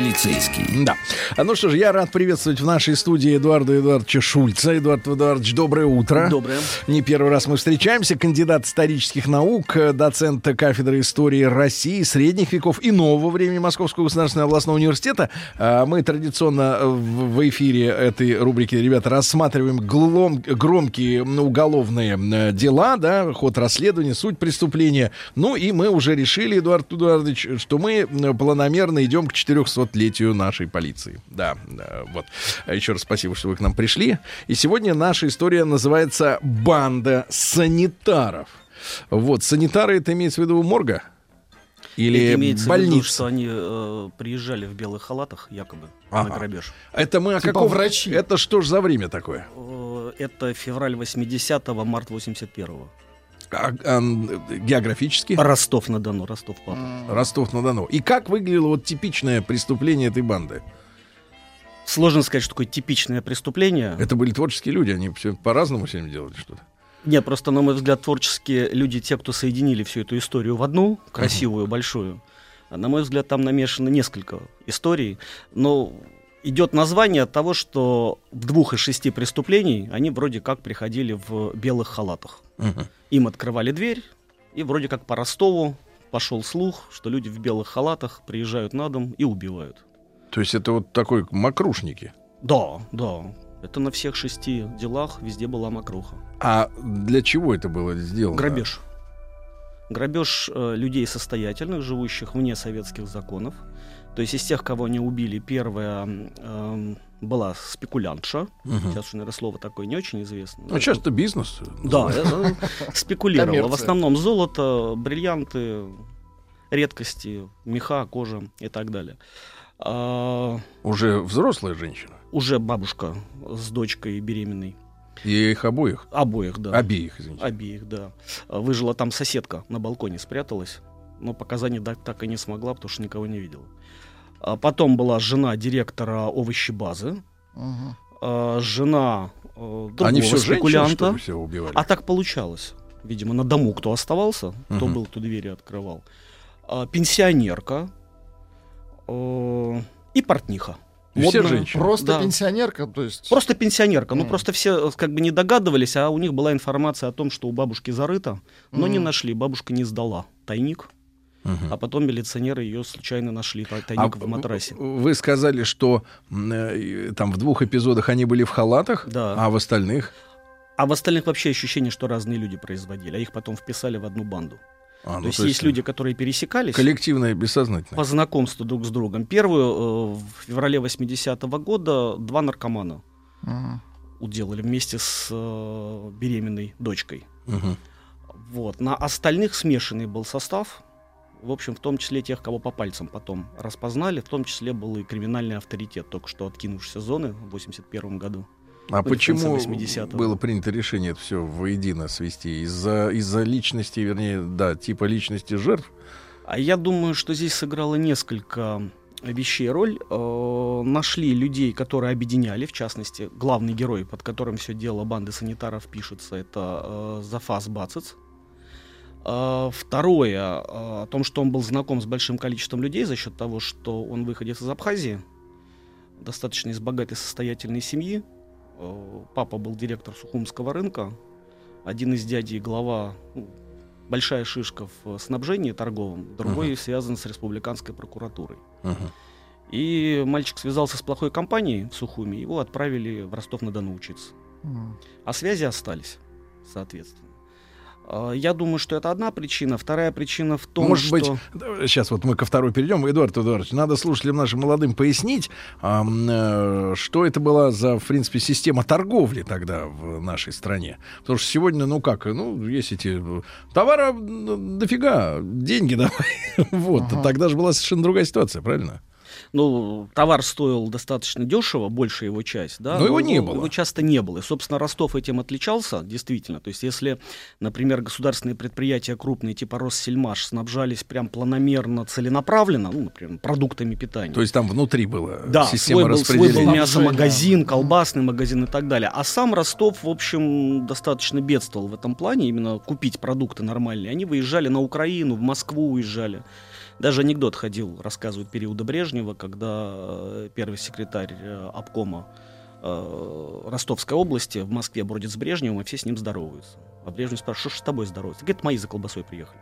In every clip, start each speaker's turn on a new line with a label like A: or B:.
A: полицейский.
B: Да. А Ну что ж, я рад приветствовать в нашей студии Эдуарда Эдуардовича Шульца. Эдуард Эдуардович, доброе утро.
C: Доброе.
B: Не первый раз мы встречаемся. Кандидат исторических наук, э, доцент кафедры истории России, средних веков и нового времени Московского государственного областного университета. А Мы традиционно э, в эфире этой рубрики, ребята, рассматриваем глом- громкие уголовные э, дела, да, ход расследования, суть преступления. Ну и мы уже решили, Эдуард Эдуардович, что мы планомерно идем к 400-летию нашей полиции. Да, да, вот. А Еще раз спасибо, что вы к нам пришли. И сегодня наша история называется «Банда санитаров». Вот, санитары это имеется в виду морга? Или
C: Это имеется в виду,
B: больница?
C: что они э, приезжали в белых халатах, якобы,
B: Ага.
C: на грабеж.
B: Это мы о
D: Типа
B: каком...
D: врачи.
B: Это что ж за время такое?
C: Э, Это февраль 80-го, март 81-го.
B: А, а, географически?
C: Ростов-на-Дону, Ростов-Папа.
B: Ростов-на-Дону. И как выглядело вот типичное преступление этой банды?
C: Сложно сказать, что такое типичное преступление.
B: Это были творческие люди, они все по-разному всем делали что-то.
C: Нет, просто, на мой взгляд, творческие люди, те, кто соединили всю эту историю в одну, красивую, большую. А На мой взгляд, там намешано несколько историй. Но идет название от того, что в двух из шести преступлений они вроде как приходили в белых халатах.
B: Мгм.
C: Им открывали дверь, и вроде как по Ростову пошел слух, что люди в белых халатах приезжают на дом и убивают.
B: То есть это вот такой мокрушники.
C: Да, да. Это на всех шести делах везде была мокруха.
B: А для чего это было сделано?
C: Грабеж. Грабеж э, людей состоятельных, живущих вне советских законов. То есть из тех, кого они убили, первая эм, была спекулянтша.
B: Мгм.
C: Сейчас, наверное, слово такое не очень известно.
B: Ну, часто бизнес.
C: Да, это спекулировала. В основном золото, бриллианты, редкости, меха, кожа и так далее. А,
B: Уже взрослая женщина.
C: уже бабушка с дочкой беременной.
B: И их обоих.
C: Обоих, да.
B: Обеих, извините.
C: Обеих, да. Выжила там соседка, на балконе спряталась, но показаний дать так и не смогла, потому что никого не видела. А Потом была жена директора овощебазы, а, жена э, другого
B: Они все
C: спекулянта.
B: ли, все убивали?
C: А так получалось. Видимо, на дому кто оставался, кто
B: Мгм.
C: был, кто двери открывал. А, пенсионерка э, и портниха.
B: Все женщины?
D: Просто
C: Да.
D: пенсионерка, то есть...
C: Просто пенсионерка. Ну,
D: Мгм.
C: просто все э, как бы не догадывались, а у них была информация о том, что у бабушки зарыто, но не
D: Мгм.
C: нашли. Бабушка не сдала тайник,
B: Мгм.
C: а потом милиционеры ее случайно нашли, тай- тайник в матрасе.
B: А Вы сказали, что э, там в двух эпизодах они были в халатах,
C: Да.
B: а в остальных...
C: А в остальных вообще ощущение, что разные люди производили, а их потом вписали в одну банду.
B: А, ну,
C: то есть есть люди, которые пересекались
B: Коллективное, бессознательное.
C: по знакомству друг с другом. Первую э, в феврале 80-го года два наркомана
D: Мгм.
C: уделали вместе с э, беременной дочкой.
B: Мгм.
C: Вот. На остальных смешанный был состав. В общем, в том числе тех, кого по пальцам потом распознали, в том числе был и криминальный авторитет, только что откинувшийся зоны в 81 году.
B: А почему
C: 80-го.
B: было принято решение это все воедино свести? Из-за из личности, вернее, да, типа личности жертв?
C: А я думаю, что здесь сыграло несколько вещей роль. Э, нашли людей, которые объединяли, в частности, главный герой, под которым все дело банды санитаров пишется, это э, Зафас Бацец. Э, второе, э, о том, что он был знаком с большим количеством людей за счет того, что он выходец из Абхазии, достаточно из богатой состоятельной семьи. Э, Папа был директор Сухумского рынка, один из дядей глава, ну, большая шишка в снабжении торговом, другой связан с республиканской прокуратурой.
B: Мгм.
C: И мальчик связался с плохой компанией в Сухуми, его отправили в Ростов-на-Дону учиться.
D: Мгм.
C: А связи остались, соответственно. А, Я думаю, что это одна причина. Вторая причина в том,
B: Может
C: что...
B: быть, сейчас вот мы ко второй перейдем. Эдуард Эдуардович, надо слушателям нашим молодым пояснить, э, что это была за, в принципе, система торговли тогда в нашей стране. Потому что сегодня, ну как, ну, есть эти э, товара дофига, деньги давай. Вот,
D: Ага.
B: тогда же была совершенно другая ситуация, правильно?
C: Ну, товар стоил достаточно дешево, большая его часть, да.
B: Но его не было.
C: Его часто не было. И, собственно, Ростов этим отличался, действительно. То есть, если, например, государственные предприятия крупные, типа Россельмаш, снабжались прям планомерно, целенаправленно, ну, например, продуктами питания.
B: То есть там внутри была
C: да,
B: система
C: свой был, свой был
B: распределения.
C: мясомагазин, колбасный магазин и так далее. А сам Ростов, в общем, достаточно бедствовал в этом плане, именно купить продукты нормальные. Они выезжали на Украину, в Москву уезжали. Даже анекдот ходил, рассказывают периода Брежнева, когда э, первый секретарь э, обкома э, Ростовской области в Москве бродит с Брежневым, и все с ним здороваются. А Брежнев спрашивает, что с тобой здороваться? Говорит, мои за колбасой приехали.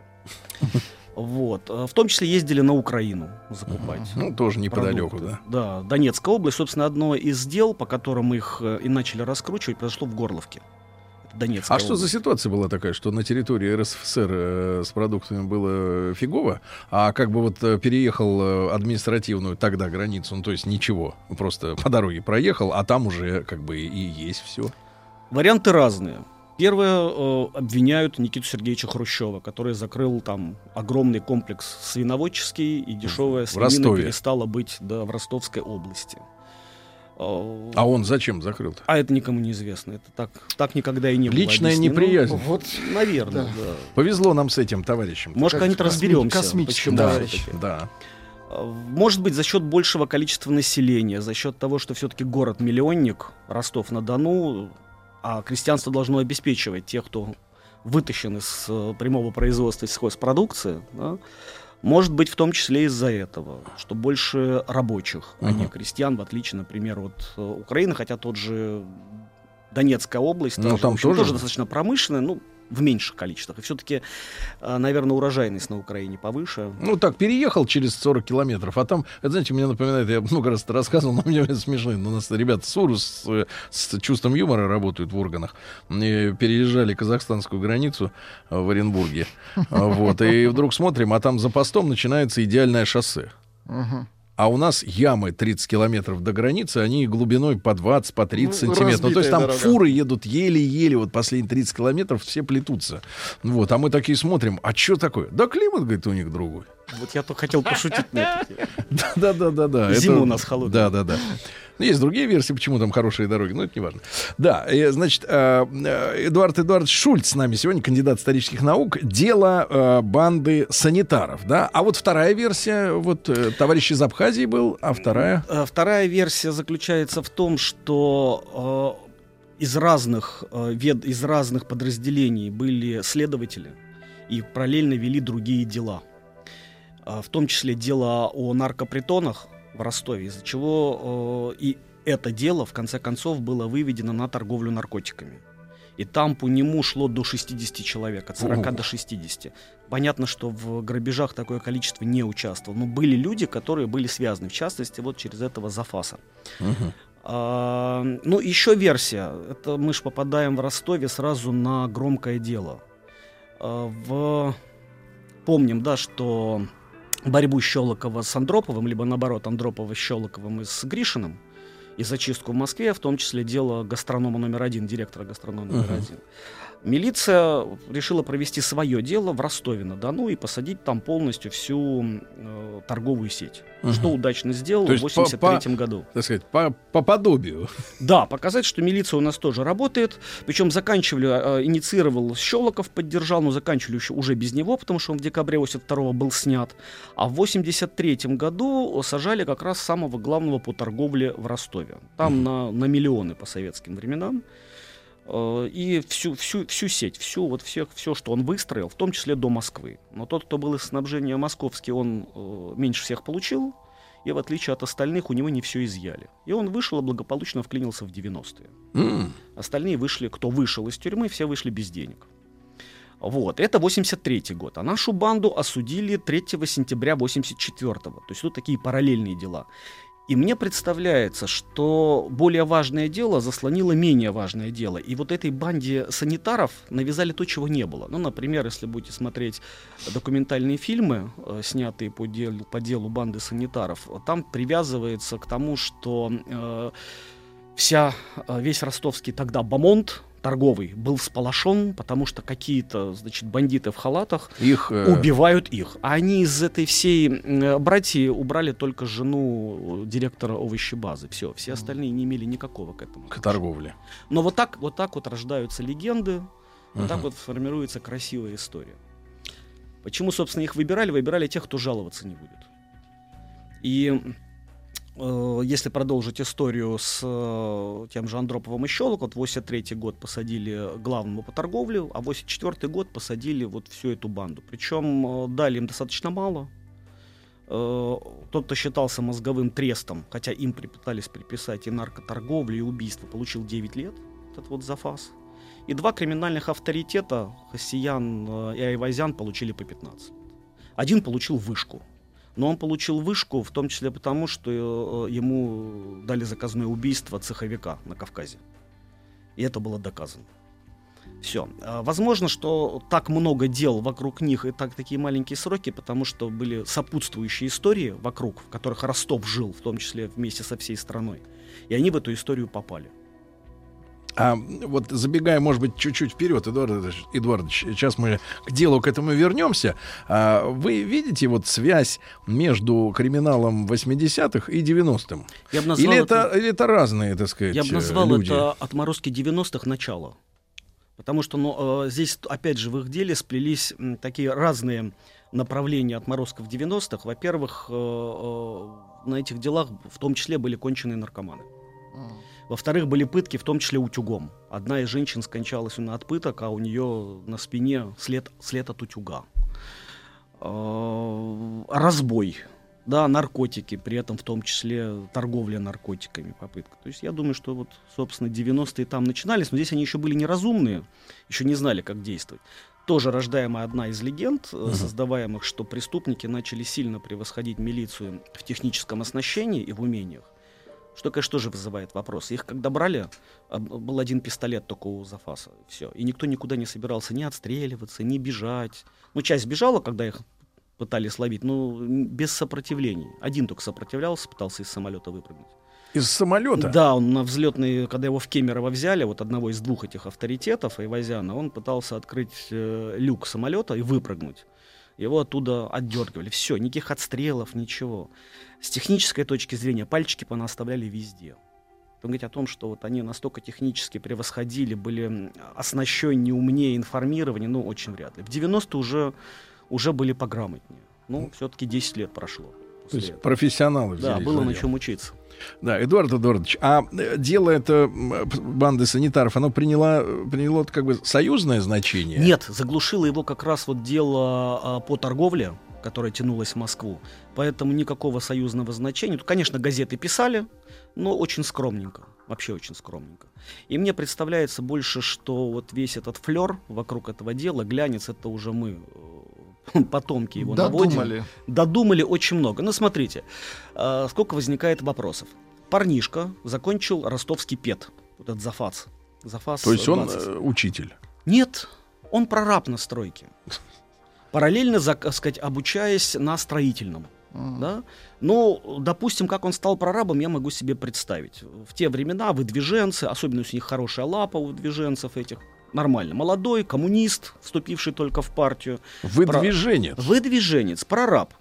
C: Вот. В том числе ездили на Украину закупать.
B: Ну, тоже неподалеку,
C: продукты.
B: да.
C: Да, Донецкая область. Собственно, одно из дел, по которым их и начали раскручивать, произошло в Горловке. Это Донецкая
B: А что за ситуация была такая, что на территории РСФСР э, с продуктами было фигово, а как бы вот э, переехал э, административную тогда границу, ну то есть ничего, просто по дороге проехал, а там уже как бы и есть все.
C: Варианты разные. Первое, э, обвиняют Никиту Сергеевича Хрущева, который закрыл там огромный комплекс свиноводческий, и дешевая свинина перестала быть да, в Ростовской области.
B: А он зачем закрыл-то?
C: а это никому не известно. Это так, так никогда и не было
B: Личная
C: объяснено.
B: неприязнь.
D: Вот
C: Наверное,
D: Да.
C: да.
B: Повезло нам с этим товарищем.
C: Может,
D: Как
C: когда-нибудь
D: косми-
C: разберемся.
D: космическим
B: да,
C: всё-таки.
B: да.
C: Может быть, за счет большего количества населения, за счет того, что все-таки город-миллионник, Ростов-на-Дону, а крестьянство должно обеспечивать тех, кто вытащен из э, прямого производства сельхозпродукции, да, может быть, в том числе из-за этого, что больше рабочих, а не крестьян, в отличие, например, от э, Украины, хотя тот же Донецкая область,
B: Ну,
C: тоже,
B: там тоже-
C: тоже достаточно промышленная, ну, в меньших количествах. И все-таки, наверное, урожайность на Украине повыше.
B: Ну так, переехал через 40 километров, а там, это, знаете, мне напоминает, я много раз это рассказывал, но мне смешно, но у нас ребята с с, с чувством юмора работают в органах, и переезжали казахстанскую границу в Оренбурге, А, вот, и вдруг смотрим, а там за постом начинается идеальное шоссе. А у нас ямы 30 километров до границы, они глубиной по 20, по 30
D: Ну,
B: сантиметров. Ну, то есть там
D: дорога.
B: фуры едут еле-еле, вот последние 30 километров все плетутся. Вот, а мы такие смотрим, а что такое? Да климат, говорит, у них другой.
C: Вот я только хотел пошутить на это.
B: Да, да, да, да.
C: Зима у нас холодная.
B: Да, да, да. Ну, Есть другие версии, почему там хорошие дороги, но это не важно. Да, значит, э, э, Эдуард Эдуардович Шульц с нами сегодня, кандидат исторических наук. Дело э, банды санитаров, да. А вот вторая версия, вот э, товарищ из Абхазии был, а вторая...
C: Вторая версия заключается в том, что из разных вед, из разных подразделений были следователи и параллельно вели другие дела, в том числе дело о наркопритонах в Ростове, из-за чего э, и это дело в конце концов было выведено на торговлю наркотиками. И там по нему шло до 60 человек, от 40
B: Ого.
C: до 60. Понятно, что в грабежах такое количество не участвовало, но были люди, которые были связаны, в частности, вот через этого Зафаса.
B: Мгм.
C: А, ну, еще версия. Это мы же попадаем в Ростове сразу на громкое дело. А, в... Помним, да, что борьбу Щелокова с Андроповым, либо наоборот Андропова с Щелоковым и с Гришиным, и зачистку в Москве, в том числе дело гастронома номер один, директора гастронома номер
B: Мгм.
C: один. Милиция решила провести свое дело в Ростове-на-Дону и посадить там полностью всю э, торговую сеть.
B: Мгм.
C: Что удачно сделал в
B: есть по-
C: 83 году.
B: Так сказать, по, по подобию.
C: Да, показать, что милиция у нас тоже работает. Причем заканчивали, э, инициировал Щелоков, поддержал, но заканчивали еще уже без него, потому что он в декабре 82 был снят. А в 83 году сажали как раз самого главного по торговле в Ростове. Там на, на миллионы по советским временам. Э, И всю, всю, всю сеть, всю, вот всех, все, что он выстроил, в том числе до Москвы. Но тот, кто был из снабжения московский, он э, меньше всех получил, и в отличие от остальных у него не все изъяли. И он вышел и благополучно вклинился в 90-е.
B: М.
C: Остальные вышли, кто вышел из тюрьмы, все вышли без денег. Вот, это 83 год. А нашу банду осудили 3 сентября 84 -го. То есть тут такие параллельные дела. И мне представляется, что более важное дело заслонило менее важное дело. И вот этой банде санитаров навязали то, чего не было. Ну, например, если будете смотреть документальные фильмы, э, снятые по делу, по делу банды санитаров, там привязывается к тому, что э, вся, э, весь ростовский тогда бомонд, торговый был сполошен, потому что какие-то, значит, бандиты в халатах
B: Их э,
C: убивают их. А они из этой всей э, братьи убрали только жену директора овощебазы. Все, все остальные не имели никакого к этому.
B: к торговле.
C: Но вот так, вот так вот рождаются легенды, вот так
B: Мгм.
C: вот формируется красивая история. Почему, собственно, их выбирали? Выбирали тех, кто жаловаться не будет. И э, если продолжить историю с э, тем же Андроповым и Щелок, вот 83 год посадили главному по торговле, а 84 год посадили вот всю эту банду. Причем э, дали им достаточно мало. Э, тот, кто считался мозговым трестом, хотя им пытались приписать и наркоторговлю, и убийство, получил 9 лет, этот вот зафас. И два криминальных авторитета, Хасиян э, и Айвазян, получили по 15. Один получил вышку. Но он получил вышку в том числе потому, что э, ему дали заказное убийство цеховика на Кавказе. И это было доказано. Все. Возможно, что так много дел вокруг них и так такие маленькие сроки, потому что были сопутствующие истории вокруг, в которых Ростов жил, в том числе вместе со всей страной. И они в эту историю попали.
B: А вот забегая, может быть, чуть-чуть вперед, Эдуард Эдуардович, Эдуардович, сейчас мы к делу к этому вернемся. А, вы видите вот связь между криминалом 80-х и 90-м?
C: Я бы назвал
B: Или
C: это-
B: это, или это разные, так сказать,
C: Я бы назвал
B: люди?
C: это отморозки 90-х начала. Потому что ну, э, здесь, опять же, в их деле сплелись такие разные направления отморозков 90-х. Во-первых, э, э, на этих делах в том числе были конченые наркоманы. Во-вторых, были пытки, в том числе утюгом. Одна из женщин скончалась от пыток, а у нее на спине след, след от утюга. Э, Разбой. Да, наркотики, при этом в том числе торговля наркотиками, попытка. То есть я думаю, что вот, собственно, 90-е там начинались, но здесь они еще были неразумные, еще не знали, как действовать. Тоже рождаемая одна из легенд, э, создаваемых, что преступники начали сильно превосходить милицию в техническом оснащении и в умениях. Что, конечно, тоже вызывает вопрос. Их когда брали, а, был один пистолет только у Зафаса. Все. И никто никуда не собирался ни отстреливаться, ни бежать. Ну, часть бежала, когда их пытались ловить, но без сопротивлений. Один только сопротивлялся, пытался из самолета выпрыгнуть.
B: Из самолета?
C: Да, он на взлетный, когда его в Кемерово взяли, вот одного из двух этих авторитетов, Айвазяна, он пытался открыть э, люк самолета и выпрыгнуть. Его оттуда отдергивали. Все, никаких отстрелов, ничего. С технической точки зрения пальчики понаставляли везде. Он говорит о том, что вот они настолько технически превосходили, были оснащеннее, умнее, информирование, ну, очень вряд ли. В 90-е уже, уже были пограмотнее. Ну, все-таки 10 лет прошло.
B: То есть
C: этого.
B: профессионалы
C: Да,
B: взялись
C: было
B: за
C: на чем учиться.
B: Да, Эдуард Эдуардович, а э, дело это банды санитаров, оно приняло, приняло как бы союзное значение?
C: Нет, заглушило его как раз вот дело а, по торговле, которое тянулось в Москву. Поэтому никакого союзного значения. Тут, конечно, газеты писали, но очень скромненько. Вообще очень скромненько. И мне представляется больше, что вот весь этот флер вокруг этого дела, глянец, это уже мы, э, потомки его.
D: Додумали.
C: Додумали очень много. Ну, смотрите, э, сколько возникает вопросов. Парнишка закончил ростовский ПЕТ, вот этот Зафас. Зафас
B: То есть он
C: 20.
B: э, учитель.
C: Нет, он прораб на стройке. Параллельно, зак- сказать, обучаясь на строительном.
D: Мгм.
C: Да? Ну, допустим, как он стал прорабом, я могу себе представить. В те времена выдвиженцы, особенно если у них хорошая лапа у выдвиженцев этих, нормально. Молодой, коммунист, вступивший только в партию.
B: Выдвиженец.
C: Выдвиженец, прораб.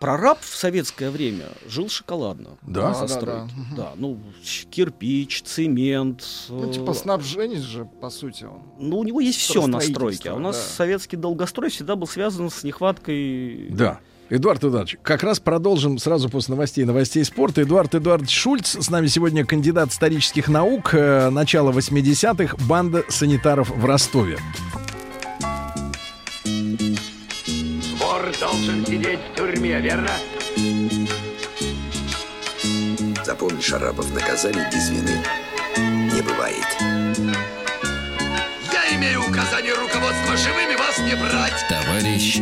C: Прораб в советское время жил шоколадно.
B: Да?
D: Да, да, да.
C: Да, ну, кирпич, цемент.
D: Ну,
C: э,
D: типа снабженец же, по сути, он.
C: ну, у него есть все на стройке. А у нас
D: да.
C: советский долгострой всегда был связан с нехваткой.
B: Да. Эдуард Эдуардович, как раз продолжим сразу после новостей новостей спорта. Эдуард Эдуардович Шульц, с нами сегодня кандидат исторических наук, э, начало 80-х, банда санитаров в Ростове.
E: Вор должен сидеть в тюрьме, верно?
F: Запомни, Шарапов, наказание без вины не бывает.
E: Я имею указание руководства живыми вас не брать.
A: Товарищ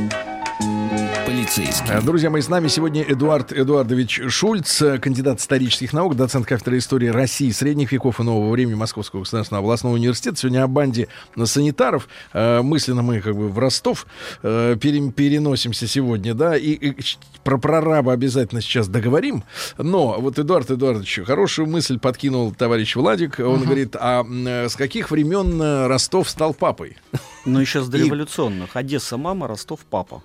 A: Полицейский.
B: Друзья мои, с нами сегодня Эдуард Эдуардович Шульц, кандидат исторических наук, доцент кафедры истории России, средних веков и нового времени Московского государственного областного университета. Сегодня о банде санитаров. Э, Мысленно мы как бы в Ростов э, пере- переносимся сегодня, да, и, и про прораба обязательно сейчас договорим. Но вот Эдуард Эдуардович, хорошую мысль подкинул товарищ Владик. Он говорит, а с каких времен э, Ростов стал папой?
C: Но еще с дореволюционных. Одесса мама, Ростов папа.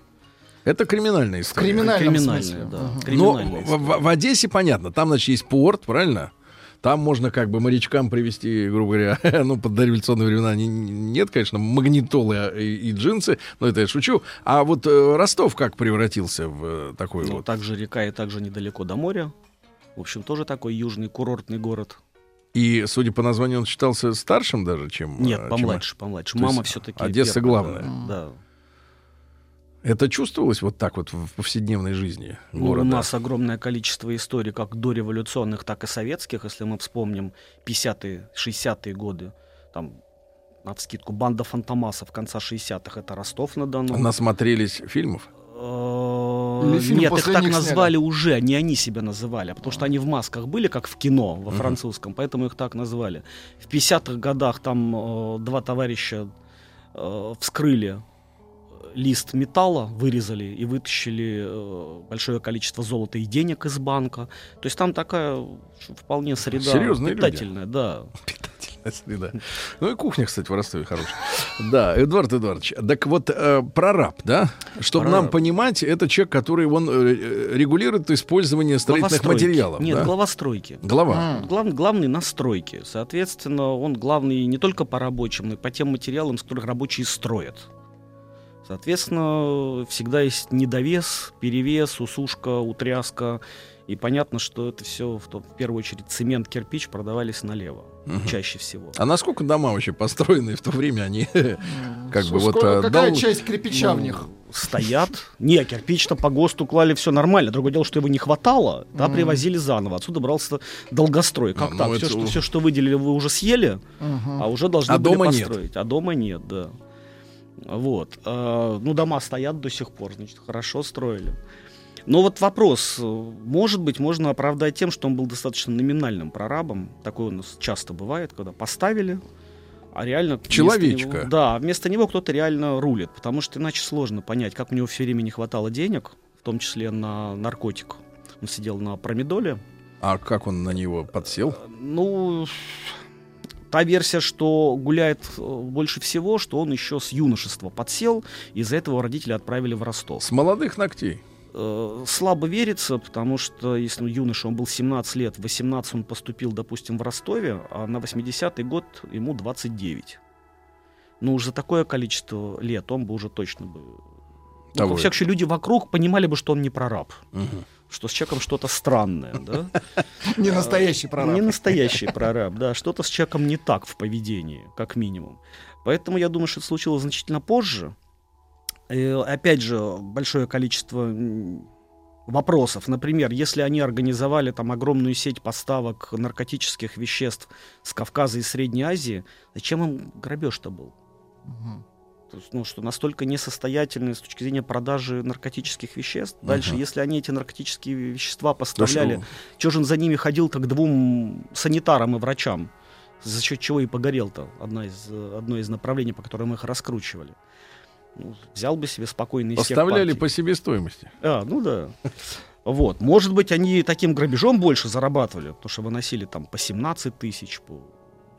B: Это криминальная история.
C: Криминальная,
D: смысле.
C: да.
D: Мгм.
B: Но
C: Криминальная
B: в, в- в Одессе понятно, там, значит, есть порт, правильно? Там можно как бы морячкам привести, грубо говоря, ну, под дореволюционные времена не- нет, конечно, магнитолы и, и джинсы, но это я шучу. А вот э, Ростов как превратился в э, такой
C: Ну,
B: вот?
C: также река и также недалеко до моря. В общем, тоже такой южный курортный город.
B: И, судя по названию, он считался старшим даже, чем... э,
C: Нет,
B: чем-
C: помладше, помладше.
B: То
C: Мама все-таки.
B: Одесса главная.
C: Да.
B: Это чувствовалось вот так вот в повседневной жизни
C: Ну,
B: города?
C: у нас огромное количество историй, как дореволюционных, так и советских, если мы вспомним 50-е, 60-е годы. Там, на вскидку, банда Фантомасов конца 60-х, это Ростов-на-Дону.
B: Насмотрелись фильмов?
C: Э,
D: фильм
C: Нет, их так
D: них
C: назвали уже, не они себя называли, а потому что они в масках были, как в кино, во французском, поэтому их так назвали. В 50-х годах там э, два товарища э, вскрыли лист металла, вырезали и вытащили э, большое количество золота и денег из банка. То есть там такая вполне среда
B: Серьезные люди.
C: питательная, да.
B: Питательная среда. Ну и кухня, кстати, в Ростове хорошая. Да, Эдуард Эдуардович, так вот, э, прораб, да? Чтобы
C: Прораб.
B: нам понимать, это человек, который он э, регулирует использование строительных материалов.
C: Нет,
B: да?
C: главостройки.
B: Глава.
D: М.
C: Глав- главный на стройке. Соответственно, он главный не только по рабочим, но и по тем материалам, с которых рабочие строят. Соответственно, всегда есть недовес, перевес, усушка, утряска. И понятно, что это все в, в первую очередь цемент, кирпич продавались налево.
B: Мгм.
C: Чаще всего.
B: А насколько дома вообще построенные в то время, они как бы вот... Э,
D: Какая часть кирпича в
C: Ну,
D: них?
C: Стоят. Не, кирпич-то по ГОСТу клали все нормально. Другое дело, что его не хватало, да, привозили заново. Отсюда брался долгострой. Как
B: Ну,
C: так?
B: ну,
C: все, что, выделили, вы уже съели, а уже должны
B: А
C: были построить. А дома нет, да. Вот. А, ну, дома стоят до сих пор, значит, хорошо строили. Но вот вопрос, может быть, можно оправдать тем, что он был достаточно номинальным прорабом. Такое у нас часто бывает, когда поставили, а реально... вместо
B: Человечка.
C: него- да, вместо него кто-то реально рулит, потому что иначе сложно понять, как у него все время не хватало денег, в том числе на наркотик. Он сидел на промедоле,
B: А как он на него подсел?
C: ну, та версия, что гуляет э, больше всего, что он еще с юношества подсел, из-за этого родители отправили в Ростов.
B: С молодых ногтей.
C: Э, Слабо верится, потому что если ну, юноша, он был 17 лет, в 18 он поступил, допустим, в Ростове, а на 80-й год ему 29. Ну, уж за такое количество лет он бы уже точно бы... Ну,
B: Того
C: во всяком случае, люди вокруг понимали бы, что он не прораб,
B: Мгм.
C: Что с человеком что-то странное, да?
D: Не настоящий прораб.
C: Не настоящий прораб, да. Что-то с человеком не так в поведении, как минимум. Поэтому я думаю, что это случилось значительно позже. Э, опять же, большое количество вопросов. Например, если они организовали там огромную сеть поставок наркотических веществ с Кавказа и Средней Азии, зачем им грабеж-то был?
D: Мгм.
C: Ну, что настолько несостоятельны с точки зрения продажи наркотических веществ. Дальше,
B: Мгм.
C: если они эти наркотические вещества
B: Да
C: поставляли,
B: что?
C: чего же он за ними ходил, как двум санитарам и врачам? За счет чего и погорел-то одна из, одно из направлений, по которым их раскручивали. Ну, взял бы себе спокойно из
B: Поставляли по себестоимости.
C: А, ну да. Вот. Может быть, они таким грабежом больше зарабатывали, потому что выносили там по 17 тысяч, по...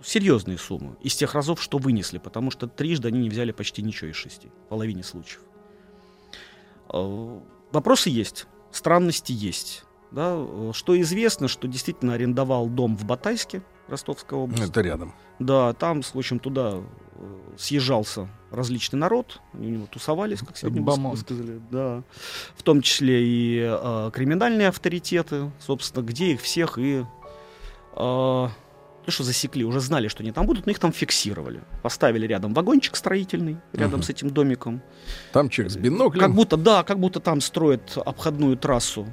C: серьезные суммы. Из тех разов, что вынесли, потому что трижды они не взяли почти ничего из шести, в половине случаев. Э, Вопросы есть, странности есть. Да? Что известно, что действительно арендовал дом в Батайске, Ростовская область.
B: Это рядом.
C: Да, там, в общем, туда э, съезжался различный народ, они у него тусовались, как сегодня бы
D: Бомонд.
C: сказали, да, в том числе и э, криминальные авторитеты, собственно, где их всех и э, то, что засекли, уже знали, что они там будут, но их там фиксировали. Поставили рядом вагончик строительный, рядом
B: Мгм.
C: с этим домиком.
B: Там человек с биноклем.
C: Как будто, да, как будто там строят обходную трассу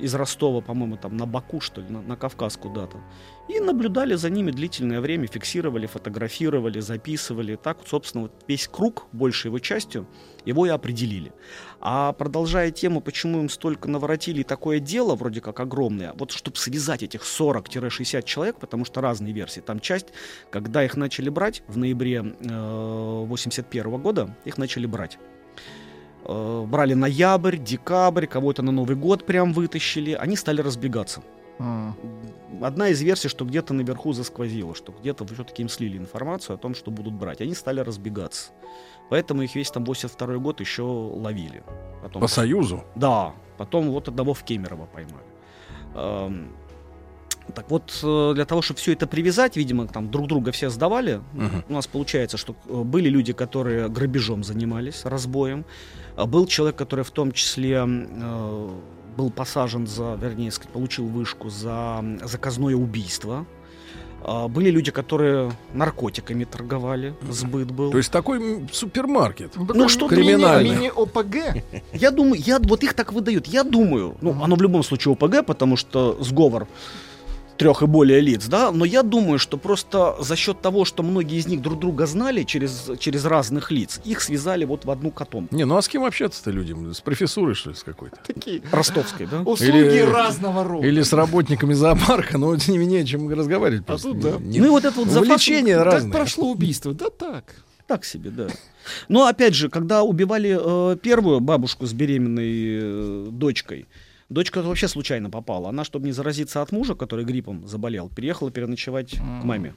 C: из Ростова, по-моему, там на Баку, что ли, на, на Кавказ куда-то. И наблюдали за ними длительное время, фиксировали, фотографировали, записывали. Так, собственно, вот весь круг, большей его частью, его и определили. А продолжая тему, почему им столько наворотили, такое дело вроде как огромное, вот чтобы связать этих 40-60 человек, потому что разные версии, там часть, когда их начали брать в ноябре э, 81 года, их начали брать. Э, брали ноябрь, декабрь, кого-то на Новый год прям вытащили, они стали разбегаться.
D: М.
C: Одна из версий, что где-то наверху засквозило, что где-то все-таки им слили информацию о том, что будут брать. Они стали разбегаться. Поэтому их весь там 82 год еще ловили. Потом
B: По Союзу.
C: да, потом вот одного в Кемерово поймали. Эм, Так вот, э, для того, чтобы все это привязать, видимо, там друг друга все сдавали.
B: Мгм.
C: У нас получается, что э, были люди, которые грабежом занимались, разбоем. А Был человек, который в том числе э, был посажен за, вернее, сказать, получил вышку за заказное убийство. А Были люди, которые наркотиками торговали, сбыт был.
B: То есть такой супермаркет.
D: Ну, такой
C: что
B: криминальный.
D: мини- Мини-ОПГ.
C: Я думаю, я, вот их так выдают. Я думаю, ну, оно в любом случае ОПГ, потому что сговор трех и более лиц, да, но я думаю, что просто за счет того, что многие из них друг друга знали через, через разных лиц, их связали вот в одну котомку.
B: Не, ну а с кем общаться-то людям? С профессурой, что ли, с какой-то?
D: Такие
C: Ростовской, да?
D: услуги
B: Или-
D: разного рода.
B: Или с работниками зоопарка, но не менее, чем разговаривать. просто.
D: тут да.
B: Не-
C: Ну и вот это вот за
B: Увлечения
D: Как
B: разные.
D: прошло убийство? Да так.
C: Так себе, да. Но опять же, когда убивали э, первую бабушку с беременной э, дочкой, дочка вообще случайно попала. Она, чтобы не заразиться от мужа, который гриппом заболел, переехала переночевать к маме.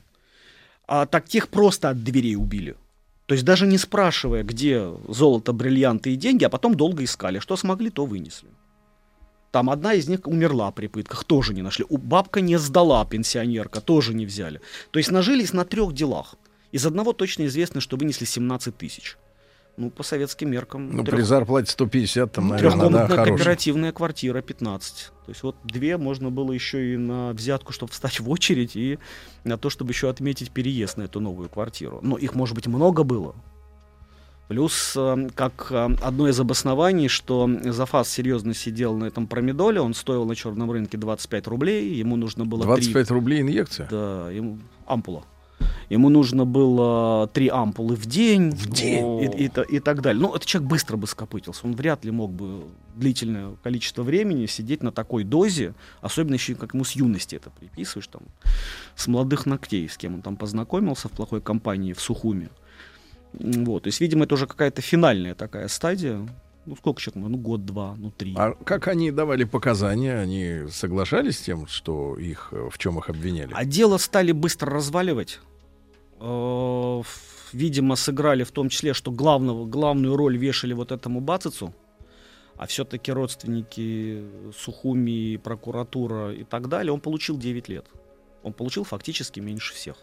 C: А так тех просто от дверей убили. То есть даже не спрашивая, где золото, бриллианты и деньги, а потом долго искали. Что смогли, то вынесли. Там одна из них умерла при пытках, тоже не нашли. У бабка не сдала, пенсионерка, тоже не взяли. То есть нажились на трех делах. Из одного точно известно, что вынесли 17 тысяч. Ну, по советским меркам.
B: Ну,
C: трех-
B: при зарплате 150, там, наверное, да,
C: Трехкомнатная
B: хороший.
C: кооперативная квартира 15. То есть вот две можно было еще и на взятку, чтобы встать в очередь, и на то, чтобы еще отметить переезд на эту новую квартиру. Но их, может быть, много было. Плюс, э, как э, одно из обоснований, что Зафас серьезно сидел на этом промедоле, он стоил на черном рынке 25 рублей, ему нужно было 3
B: 25 рублей инъекция?
C: да, ему ампула. Ему нужно было три ампулы в день.
B: В день?
C: И, и та- и так далее. Ну, этот человек быстро бы скопытился. Он вряд ли мог бы длительное количество времени сидеть на такой дозе, особенно еще как ему с юности это приписываешь, там, с молодых ногтей, с кем он там познакомился в плохой компании в Сухуме. Вот, то есть, видимо, это уже какая-то финальная такая стадия. Ну, сколько человек, ну, год-два, ну, три.
B: А как они давали показания? Они соглашались с тем, что их, в чем их обвиняли?
C: А дело стали быстро разваливать. Э, Видимо, сыграли в том числе, что главного, главную роль вешали вот этому Бацицу. А все-таки родственники Сухуми, прокуратура и так далее, он получил 9 лет. Он получил фактически меньше всех.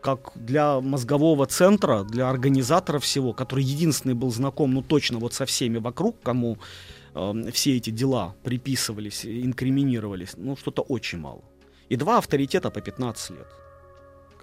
C: Как для мозгового центра, для организатора всего, который единственный был знаком, ну точно вот со всеми вокруг, кому э, все эти дела приписывались, инкриминировались, ну что-то очень мало. И два авторитета по 15 лет,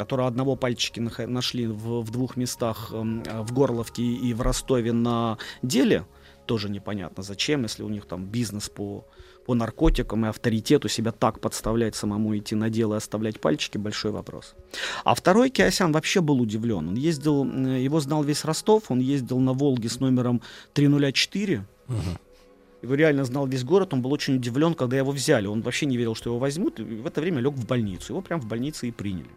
C: которые одного пальчики нашли в, в двух местах, эм, э, в Горловке и в Ростове на деле, тоже непонятно зачем, если у них там бизнес по, по наркотикам и авторитету себя так подставлять, самому идти на дело и оставлять пальчики, большой вопрос. А второй Киосян вообще был удивлен. Он ездил, э, его знал весь Ростов, он ездил на Волге с номером 304, его реально знал весь город, он был очень удивлен, когда его взяли. Он вообще не верил, что его возьмут, и в это время лег в больницу. Его прям в больнице и приняли.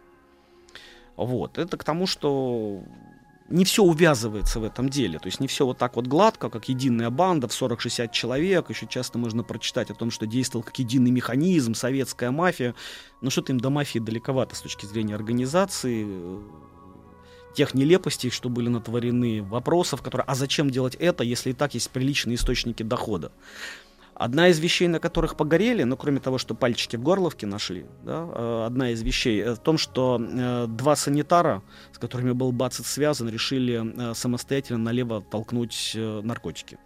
C: Вот. Это к тому, что не все увязывается в этом деле. То есть не все вот так вот гладко, как единая банда в 40-60 человек. Еще часто можно прочитать о том, что действовал как единый механизм, советская мафия. Но что-то им до мафии далековато с точки зрения организации, э, тех нелепостей, что были натворены, вопросов, которые, а зачем делать это, если и так есть приличные источники дохода. Одна из вещей, на которых погорели, ну, кроме того, что пальчики в горловке нашли, да, э, одна из вещей э, в том, что э, два санитара, с которыми был Бацет связан, решили самостоятельно налево толкнуть наркотики.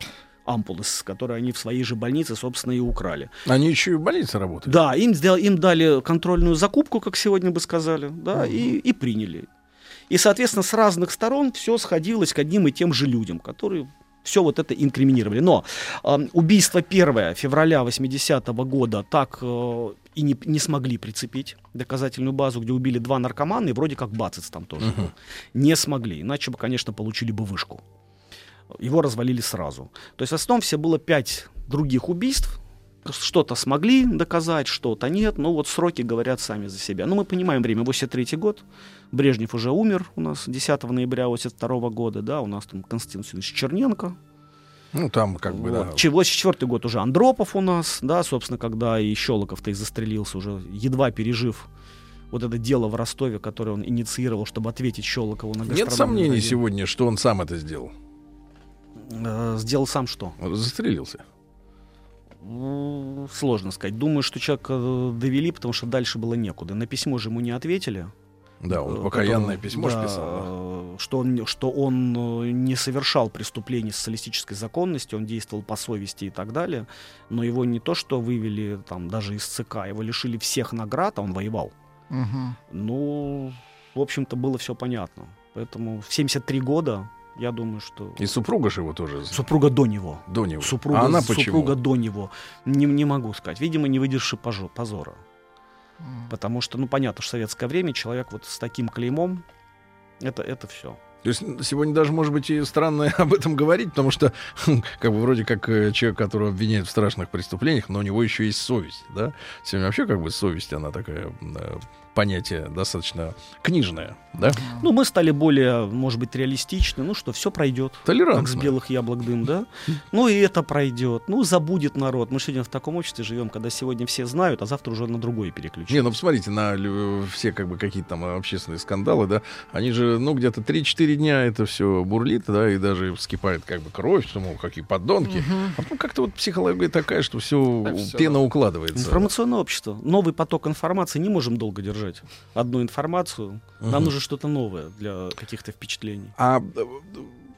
C: Ампулы, с которые они в своей же больнице, собственно, и украли.
B: Они еще и в больнице работают.
C: Да, им, сдел- им дали контрольную закупку, как сегодня бы сказали, да, и, и приняли. И, соответственно, с разных сторон все сходилось к одним и тем же людям, которые Все вот это инкриминировали. Но э, убийство 1 февраля 80-го года так э, и не, не смогли прицепить доказательную базу, где убили два наркомана, и вроде как Бацец там тоже был. Не смогли, иначе бы, конечно, получили бы вышку. Его развалили сразу. То есть в основном все было пять других убийств, что-то смогли доказать, что-то нет. Но вот сроки говорят сами за себя. Ну, мы понимаем время. 83 год. Брежнев уже умер у нас 10 ноября 82 года. Да, у нас там Константин Васильевич Черненко.
B: Ну, там как бы, да.
C: Вот. 84 год уже Андропов у нас, да, собственно, когда и Щелоков-то и застрелился уже, едва пережив вот это дело в Ростове, которое он инициировал, чтобы ответить Щелокову на
B: Нет сомнений сегодня, что он сам это сделал.
C: Э, Сделал сам что?
B: Застрелился.
C: Сложно сказать. Думаю, что человека э, довели, потому что дальше было некуда. На письмо же ему не ответили.
B: Да, он
C: э,
B: покаянное
C: которое-
B: письмо
C: да,
B: писал. да.
C: э, Что он, что он э, не совершал преступлений социалистической законности, он действовал по совести и так далее. Но его не то, что вывели там даже из ЦК, его лишили всех наград, а он воевал.
D: Мгм.
C: Ну, в общем-то, было все понятно. Поэтому в 73 года, я думаю, что...
B: И супруга же его тоже
C: Супруга до него.
B: до него.
C: Супруга,
B: а она почему?
C: супруга до него. Не, не могу сказать. Видимо, не выдержавши пожо- позора.
D: М.
C: Потому что, ну, понятно, что в советское время человек вот с таким клеймом, это, это все.
B: То есть сегодня даже, может быть, и странно об этом говорить, потому что, как бы, вроде как э, человек, которого обвиняют в страшных преступлениях, но у него еще есть совесть, да? Сегодня вообще, как бы, совесть, она такая, э, понятие достаточно книжное, да?
C: Ну, мы стали более, может быть, реалистичны. Ну что, все пройдет. Как с
B: Толерантно.
C: белых яблок дым, да? Ну и это пройдет. Ну, забудет народ. Мы сегодня в таком обществе живем, когда сегодня все знают, а завтра уже на другое переключат.
B: Не, ну посмотрите на все как бы какие-то там общественные скандалы, да, они же, ну, где-то 3-4 дня это все бурлит, да, и даже вскипает как бы кровь, что, мол, какие подонки. А потом как-то вот психология такая, что все пена укладывается.
C: Информационное общество. Новый поток информации не можем долго держать. Одну информацию. Нам
B: Мгм.
C: нужно что-то новое для каких-то впечатлений.
B: А э,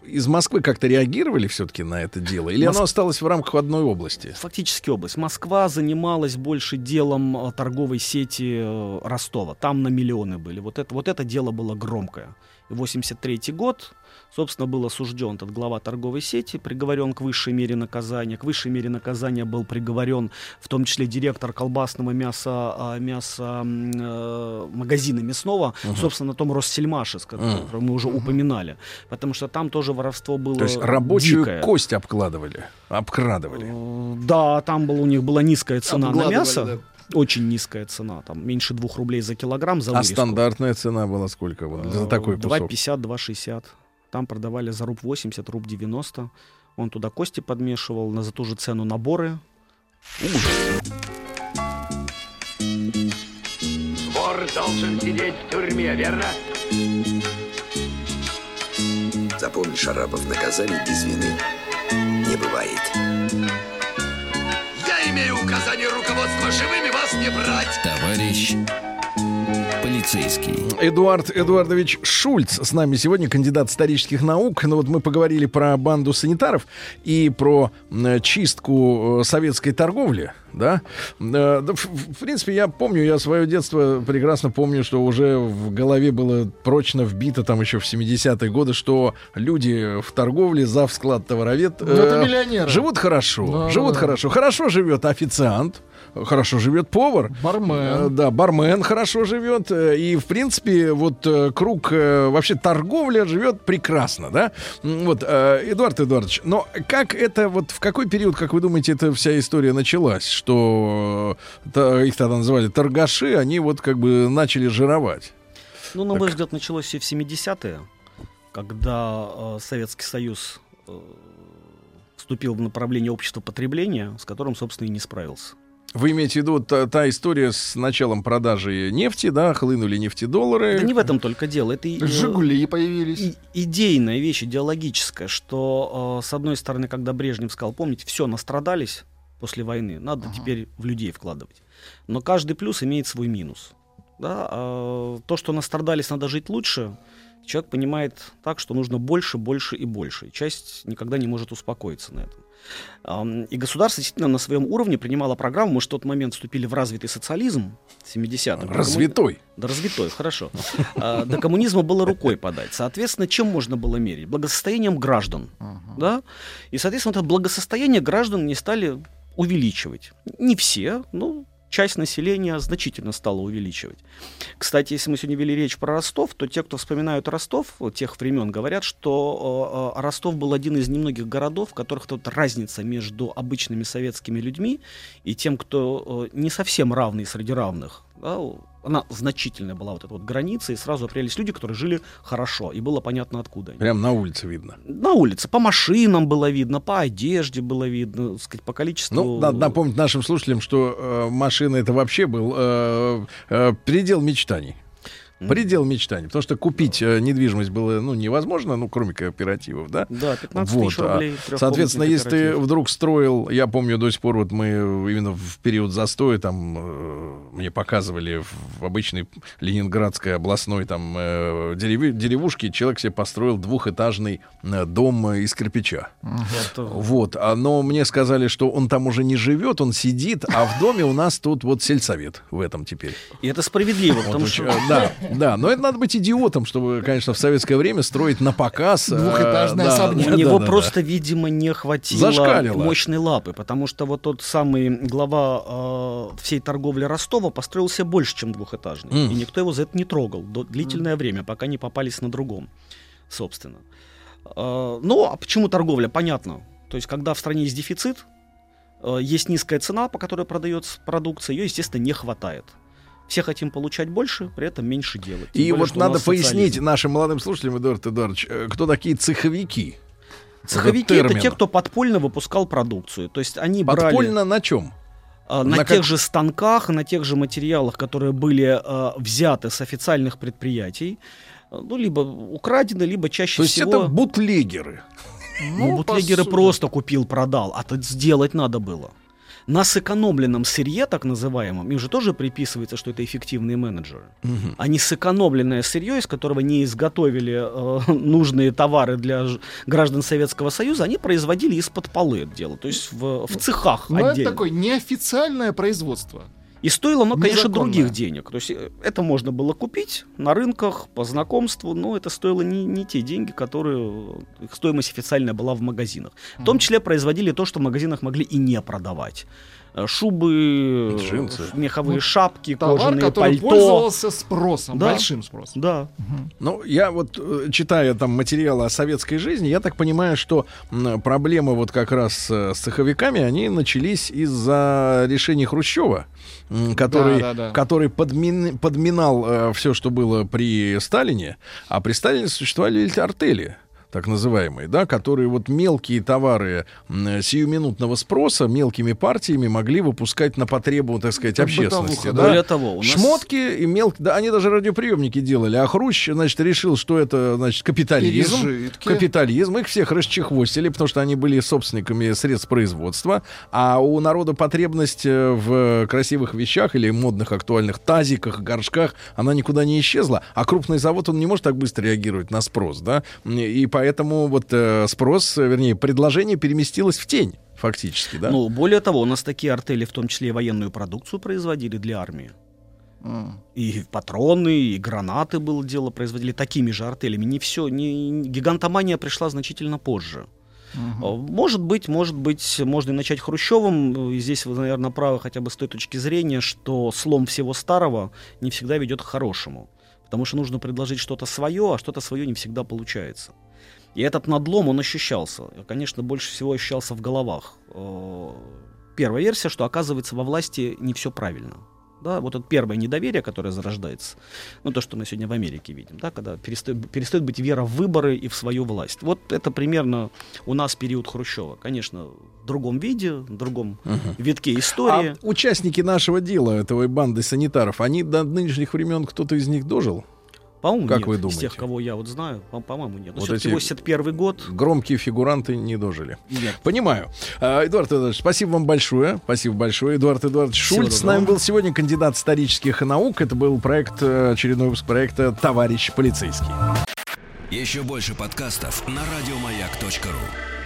B: из Москвы как-то реагировали все-таки на это дело? Или
C: Моск-
B: оно осталось в рамках одной области?
C: Фактически область. Москва занималась больше делом э, торговой сети э, Ростова. Там на миллионы были. Вот это, вот это дело было громкое. И 83 год, собственно, был осужден этот глава торговой сети, приговорен к высшей мере наказания. К высшей мере наказания был приговорен в том числе директор колбасного мяса, а, мяса э, магазина мясного, собственно, на том Россельмаше, с которым
B: Мгм.
C: мы уже упоминали. Потому что там тоже воровство было
B: То есть рабочую
C: дикое.
B: кость обкладывали, обкрадывали.
C: Э, Да, там была у них была низкая цена на мясо.
D: да.
C: Очень низкая цена, там меньше двух рублей за килограмм за
B: А
C: вырезку.
B: стандартная цена была сколько вот за
C: Э,
B: такой кусок?
C: 2,50, 2,60. Там продавали за руб 80, руб 90. Он туда кости подмешивал, на за ту же цену наборы.
E: Вор должен сидеть в тюрьме, верно?
F: Запомни, Шарапов, наказаний без вины не бывает.
E: Я имею указание руководства живыми вас не брать.
A: Товарищ полицейский.
B: Эдуард Эдуардович Шульц с нами сегодня, кандидат исторических наук. Ну вот мы поговорили про банду санитаров и про чистку э, советской торговли, да. Э, да, в, принципе, я помню, я свое детство прекрасно помню, что уже в голове было прочно вбито там еще в 70-е годы, что люди в торговле, зав склад товаровед,
D: Ну,
B: э, живут хорошо,
D: Да,
B: живут
D: да.
B: хорошо. Хорошо живет официант, хорошо живет повар,
D: Бармен.
B: Э, Да, бармен хорошо живет. э, И, в принципе, вот э, круг вообще торговля живет прекрасно, да? Вот, Эдуард Эдуардович, но как это, вот в какой период, как вы думаете, эта вся история началась? Что их тогда называли торгаши, они вот как бы начали жировать.
C: Ну, на мой взгляд, началось все в 70-е, когда э, Советский Союз э, вступил в направление общества потребления, с которым, собственно, и не справился.
B: Вы имеете в виду та, та история с началом продажи нефти, да, хлынули нефтедоллары?
C: Да не в этом только дело. Это и, э,
D: Жигули появились.
C: и- идейная вещь, идеологическая, что, э, с одной стороны, когда Брежнев сказал, помните, все, настрадались после войны, надо теперь в людей вкладывать. Но каждый плюс имеет свой минус. Да? а то, что настрадались, надо жить лучше, человек понимает так, что нужно больше, больше и больше. И часть никогда не может успокоиться на этом. И государство действительно на своем уровне принимало программу. Мы же в тот момент вступили в развитый социализм 70-х.
B: Развитой.
C: Да, развитой, хорошо. А, До коммунизма было рукой подать. Соответственно, чем можно было мерить? Благосостоянием граждан. Да? И, соответственно, это благосостояние граждан не стали увеличивать. Не все, но часть населения значительно стала увеличивать. Кстати, если мы сегодня вели речь про Ростов, то те, кто вспоминают Ростов тех времен, говорят, что э, э, Ростов был один из немногих городов, в которых вот разница между обычными советскими людьми и тем, кто э, не совсем равный среди равных, да, она значительная была вот эта вот граница, и сразу определились люди, которые жили хорошо, и было понятно, откуда они.
B: Прям на улице видно.
C: На улице, по машинам было видно, по одежде было видно, так сказать, по количеству...
B: Ну, надо напомнить нашим слушателям, что э, машина это вообще был э, э, предел мечтаний. Предел мечтаний. Потому что купить э, недвижимость было ну, невозможно, ну, кроме кооперативов, да?
C: Да, 15
B: Вот,
C: тысяч
B: а,
C: рублей.
B: Соответственно,
C: трехкомнатный
B: если ты вдруг строил, я помню до сих пор, вот мы именно в период застоя там э, мне показывали в обычной Ленинградской областной там э, дереве- деревушке человек себе построил двухэтажный э, дом из кирпича. Вот, а, но мне сказали, что он там уже не живет, он сидит, а в доме у нас тут вот сельсовет в этом теперь.
C: И это справедливо, потому что...
B: э, да, да, но это надо быть идиотом, чтобы, конечно, в советское время строить на показ. э,
D: Двухэтажный
B: да,
D: особняк.
C: У него
B: да, да.
C: просто, видимо, не хватило
B: Зашкалило.
C: мощной лапы, потому что вот тот самый глава э, всей торговли Ростова построился больше, чем двухэтажный. И никто его за это не трогал до длительное время, пока не попались на другом, собственно. Э, ну, а почему торговля? Понятно. То есть, когда в стране есть дефицит, есть низкая цена, по которой продается продукция, ее, естественно, не хватает. Все хотим получать больше, при этом меньше делать. Тем
B: И
C: более,
B: вот надо пояснить
C: социализм.
B: нашим молодым слушателям, Эдуард Эдуардович, э, кто такие цеховики?
C: Цеховики
B: Этот
C: это те, кто подпольно выпускал продукцию. То есть они брали
B: Подпольно на чем?
C: а, на,
B: на
C: тех
B: как-
C: же станках, на тех же материалах, которые были а, взяты с официальных предприятий, а, ну, либо украдены, либо чаще
B: То есть
C: всего...
B: это бутлегеры.
C: Ну,
D: по
C: бутлегеры просто купил, продал, а тут сделать надо было. На сэкономленном сырье, так называемом, им же тоже приписывается, что это эффективные менеджеры. Они сэкономленное сырье, из которого не изготовили э, нужные товары для ж- граждан Советского Союза, они производили из-под полы это дело, то есть в, в цехах
D: Но Ну, это
C: отдельно.
D: такое неофициальное производство.
C: И стоило оно, конечно, других денег. То есть э, это можно было купить на рынках по знакомству, но это стоило не, не те деньги, которые э, их стоимость официальная была в магазинах. В том числе производили то, что в магазинах могли и не продавать. Э, Шубы, э,
B: Джинсы.
C: меховые
D: Ну,
C: шапки,
D: Товар,
C: кожаные
D: который
C: пальто.
D: пользовался спросом,
C: Да.
D: большим спросом.
C: Да.
B: Ну, я вот, э, читая там материалы о советской жизни, я так понимаю, что проблемы вот как раз э, с цеховиками, они начались из-за решений Хрущева, который,
D: Да, да, да.
B: который подмин- подминал все, что было при Сталине, а при Сталине существовали эти артели так называемые, да, которые вот мелкие товары сиюминутного спроса мелкими партиями могли выпускать на потребу, так сказать,
D: Как
B: общественности.
D: бытовуха,
B: да.
C: Более того, у нас...
B: Шмотки и мелкие, да, они даже радиоприемники делали. А Хрущ, значит, решил, что это, значит, капитализм. Капитализм. Их всех расчехвостили, потому что они были собственниками средств производства. А у народа потребность э, в красивых вещах или модных актуальных тазиках, горшках, она никуда не исчезла. А крупный завод, он не может так быстро реагировать на спрос, да. И поэтому вот э, спрос, э, вернее, предложение переместилось в тень, фактически, да.
C: Ну, более того, у нас такие артели, в том числе и военную продукцию, производили для армии. И патроны, и гранаты было дело, производили такими же артелями. Не все, не, гигантомания пришла значительно позже. Э, Может быть, может быть, можно и начать Хрущевым. И здесь вы, наверное, правы хотя бы с той точки зрения, что слом всего старого не всегда ведет к хорошему. Потому что нужно предложить что-то свое, а что-то свое не всегда получается. И этот надлом, он ощущался. Конечно, больше всего ощущался в головах. Э, Первая версия, что оказывается во власти не все правильно. Да, вот это первое недоверие, которое зарождается, ну то, что мы сегодня в Америке видим, да, когда перестает, перестает быть вера в выборы и в свою власть. Вот это примерно у нас период Хрущева. Конечно, в другом виде, в другом витке истории.
B: А участники нашего дела, этого банды санитаров, они до нынешних времен кто-то из них дожил?
C: По-моему,
B: как
C: нет.
B: вы
C: Из
B: думаете?
C: тех, кого я вот знаю, по- по-моему, нет. Но
B: Вот
C: все-таки
B: эти-
C: 81 год.
B: Громкие фигуранты не дожили.
C: Нет.
B: Понимаю. А, Эдуард Эдуардович, спасибо вам большое. Спасибо большое. Эдуард Эдуардович
C: Всего
B: Шульц с
C: доброго.
B: нами был сегодня, кандидат исторических наук. Это был проект, э, очередной выпуск проекта «Товарищ полицейский».
A: Еще больше подкастов на радиомаяк.ру.